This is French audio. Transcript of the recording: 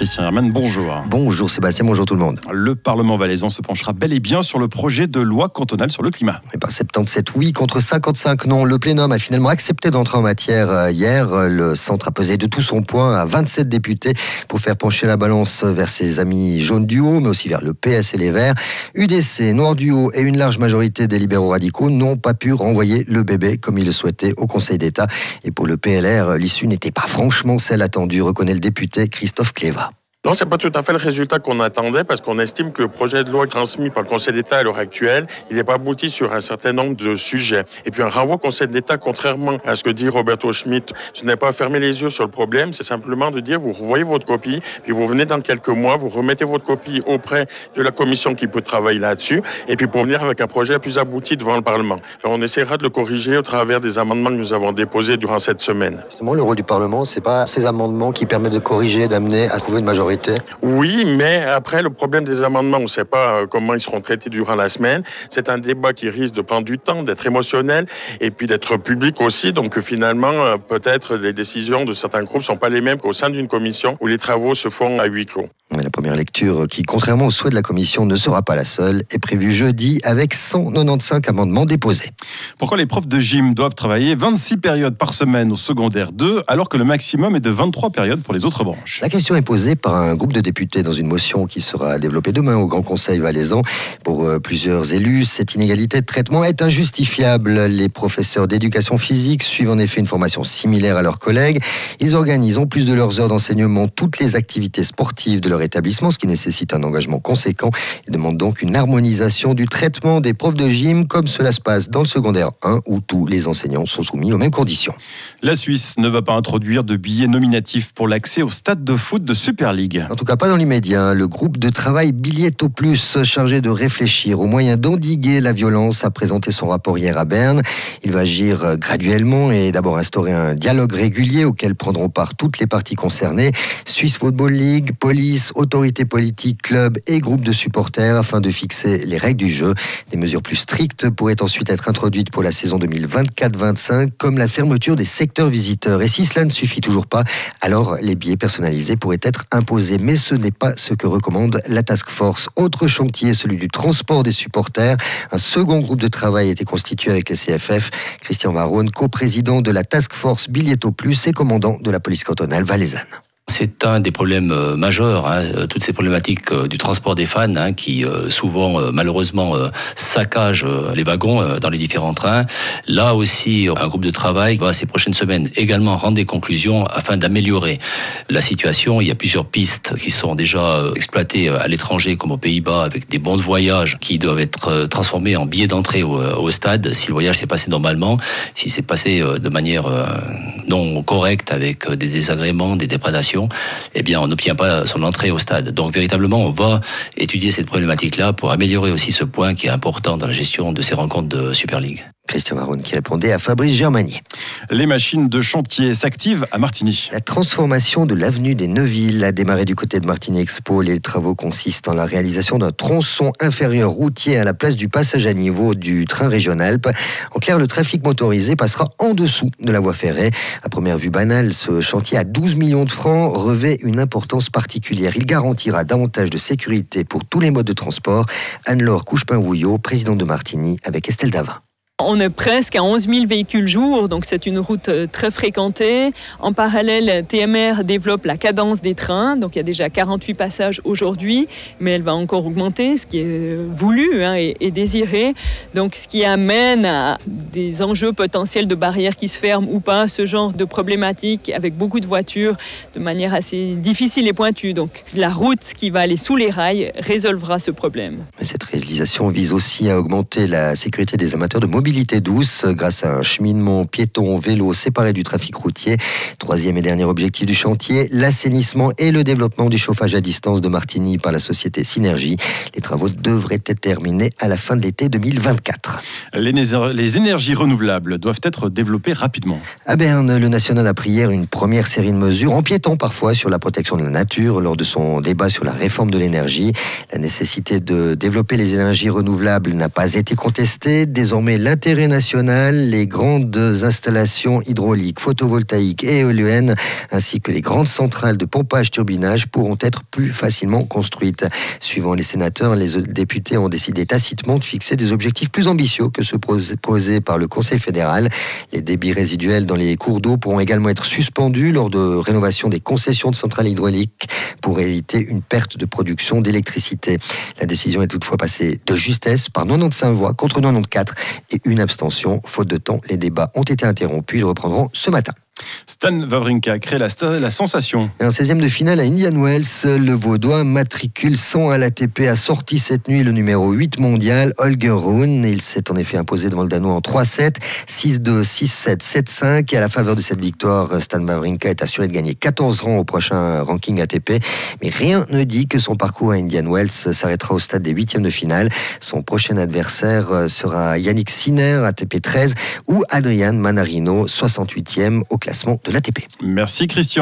Christian Herman, bonjour. Bonjour Sébastien, bonjour tout le monde. Le Parlement valaisan se penchera bel et bien sur le projet de loi cantonale sur le climat. Et par 77 oui contre 55 non, le plénum a finalement accepté d'entrer en matière euh, hier. Le centre a pesé de tout son poids à 27 députés pour faire pencher la balance vers ses amis jaunes du haut, mais aussi vers le PS et les Verts. UDC, Noir du haut et une large majorité des libéraux radicaux n'ont pas pu renvoyer le bébé comme ils le souhaitaient au Conseil d'État. Et pour le PLR, l'issue n'était pas franchement celle attendue, reconnaît le député Christophe Cléva. Non, c'est pas tout à fait le résultat qu'on attendait parce qu'on estime que le projet de loi transmis par le Conseil d'État à l'heure actuelle, il n'est pas abouti sur un certain nombre de sujets. Et puis un renvoi au Conseil d'État, contrairement à ce que dit Roberto Schmidt, ce n'est pas fermer les yeux sur le problème, c'est simplement de dire vous revoyez votre copie, puis vous venez dans quelques mois, vous remettez votre copie auprès de la commission qui peut travailler là-dessus, et puis pour venir avec un projet plus abouti devant le Parlement. On essaiera de le corriger au travers des amendements que nous avons déposés durant cette semaine. Justement, le rôle du Parlement, c'est pas ces amendements qui permettent de corriger, d'amener à trouver une majorité oui, mais après, le problème des amendements, on ne sait pas euh, comment ils seront traités durant la semaine. C'est un débat qui risque de prendre du temps, d'être émotionnel et puis d'être public aussi. Donc finalement, euh, peut-être les décisions de certains groupes ne sont pas les mêmes qu'au sein d'une commission où les travaux se font à huis clos. La première lecture, qui contrairement aux souhaits de la Commission ne sera pas la seule, est prévue jeudi avec 195 amendements déposés. Pourquoi les profs de gym doivent travailler 26 périodes par semaine au secondaire 2 alors que le maximum est de 23 périodes pour les autres branches? La question est posée par un groupe de députés dans une motion qui sera développée demain au Grand Conseil valaisan. Pour euh, plusieurs élus, cette inégalité de traitement est injustifiable. Les professeurs d'éducation physique suivent en effet une formation similaire à leurs collègues. Ils organisent en plus de leurs heures d'enseignement toutes les activités sportives de leur établissement, ce qui nécessite un engagement conséquent. Il demande donc une harmonisation du traitement des profs de gym, comme cela se passe dans le secondaire 1, où tous les enseignants sont soumis aux mêmes conditions. La Suisse ne va pas introduire de billets nominatifs pour l'accès au stade de foot de Super League. En tout cas, pas dans l'immédiat. Le groupe de travail Billetto Plus, chargé de réfléchir aux moyens d'endiguer la violence, a présenté son rapport hier à Berne. Il va agir graduellement et d'abord instaurer un dialogue régulier auquel prendront part toutes les parties concernées. Suisse Football League, police, autorités politiques, clubs et groupes de supporters afin de fixer les règles du jeu. Des mesures plus strictes pourraient ensuite être introduites pour la saison 2024-25, comme la fermeture des secteurs visiteurs. Et si cela ne suffit toujours pas, alors les billets personnalisés pourraient être imposés. Mais ce n'est pas ce que recommande la Task Force. Autre chantier, celui du transport des supporters. Un second groupe de travail a été constitué avec les CFF. Christian Varone, coprésident de la Task Force Billetto Plus et commandant de la police cantonale valaisanne. C'est un des problèmes euh, majeurs, hein, euh, toutes ces problématiques euh, du transport des fans hein, qui souvent malheureusement saccagent les wagons dans les différents trains. Là aussi, un groupe de travail va ces prochaines semaines également rendre des conclusions afin d'améliorer la situation. Il y a plusieurs pistes qui sont déjà exploitées à l'étranger comme aux Pays-Bas avec des bons de voyage qui doivent être transformés en billets d'entrée au, stade si le voyage s'est passé normalement, si c'est passé de manière non correcte avec des désagréments, des déprédations eh bien, on n'obtient pas son entrée au stade. Donc, véritablement, on va étudier cette problématique-là pour améliorer aussi ce point qui est important dans la gestion de ces rencontres de Super League. Christian Maroun qui répondait à Fabrice Germani. Les machines de chantier s'activent à Martigny. La transformation de l'avenue des Neuville a démarré du côté de Martigny Expo. Les travaux consistent en la réalisation d'un tronçon inférieur routier à la place du passage à niveau du train régional. En clair, le trafic motorisé passera en dessous de la voie ferrée. À première vue banale, ce chantier à 12 millions de francs revêt une importance particulière. Il garantira davantage de sécurité pour tous les modes de transport. Anne-Laure Couchepin-Wouillot, présidente de Martigny, avec Estelle Davin. On est presque à 11 000 véhicules jour, donc c'est une route euh, très fréquentée. En parallèle, TMR développe la cadence des trains, donc il y a déjà 48 passages aujourd'hui, mais elle va encore augmenter, ce qui est euh, voulu hein, et, désiré. Donc ce qui amène à des enjeux potentiels de barrières qui se ferment ou pas, ce genre de problématiques avec beaucoup de voitures de manière assez difficile et pointue. Donc la route qui va aller sous les rails résolvera ce problème. Réalisation vise aussi à augmenter la sécurité des amateurs de mobilité douce grâce à un cheminement piéton vélo séparé du trafic routier. Troisième et dernier objectif du chantier, l'assainissement et le développement du chauffage à distance de Martigny par la société Synergie. Les travaux devraient être terminés à la fin de l'été 2024. Les énergies renouvelables doivent être développées rapidement. À Berne, le national a pris hier une première série de mesures, empiétant parfois sur la protection de la nature lors de son débat sur la réforme de l'énergie. La nécessité de développer les énergies renouvelables n'a pas été contestée. Désormais, l'intérêt national, les grandes installations hydrauliques, photovoltaïques et éoliennes, ainsi que les grandes centrales de pompage-turbinage pourront être plus facilement construites. Suivant les sénateurs, les députés ont décidé tacitement de fixer des objectifs plus ambitieux que ceux posés par le Conseil fédéral. Les débits résiduels dans les cours d'eau pourront également être suspendus lors de rénovation des concessions de centrales hydrauliques pour éviter une perte de production d'électricité. La décision est toutefois passée de justesse par 95 voix contre 94 et une abstention. Faute de temps, les débats ont été interrompus. Ils reprendront ce matin. Stan Wawrinka crée la, sensation. Un 16e de finale à Indian Wells, le Vaudois matricule 100 à l'ATP a sorti cette nuit le numéro 8 mondial, Holger Rune. Il s'est en effet imposé devant le Danois en 3-7, 6-2, 6-7, 7-5. Et à la faveur de cette victoire, Stan Wawrinka est assuré de gagner 14 rangs au prochain ranking ATP. Mais rien ne dit que son parcours à Indian Wells s'arrêtera au stade des huitièmes de finale. Son prochain adversaire sera Yannick Sinner, ATP 13, ou Adrian Manarino, 68e au Merci Christian.